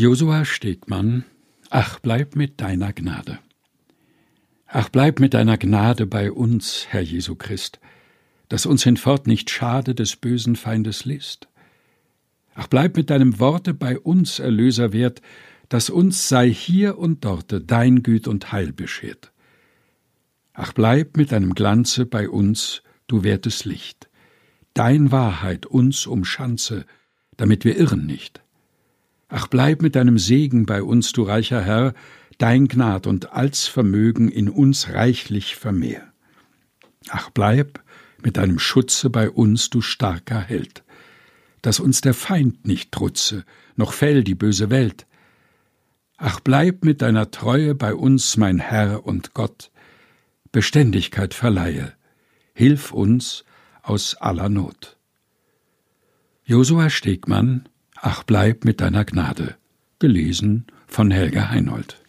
Josua Stegmann Ach, bleib mit deiner Gnade. Ach, bleib mit deiner Gnade bei uns, Herr Jesu Christ, dass uns hinfort nicht schade des bösen Feindes List. Ach, bleib mit deinem Worte bei uns, Erlöser wert, dass uns sei hier und dorte dein Güt und Heil beschert. Ach, bleib mit deinem Glanze bei uns, du wertes Licht. Dein Wahrheit uns umschanze, damit wir irren nicht. Bleib mit deinem Segen bei uns, du reicher Herr, dein Gnad und als Vermögen in uns reichlich vermehr. Ach, bleib mit deinem Schutze bei uns, du starker Held, dass uns der Feind nicht trutze, noch fäll die böse Welt. Ach, bleib mit deiner Treue bei uns, mein Herr und Gott, Beständigkeit verleihe, hilf uns aus aller Not. Josua Stegmann Ach bleib mit deiner Gnade. Gelesen von Helga Heinold.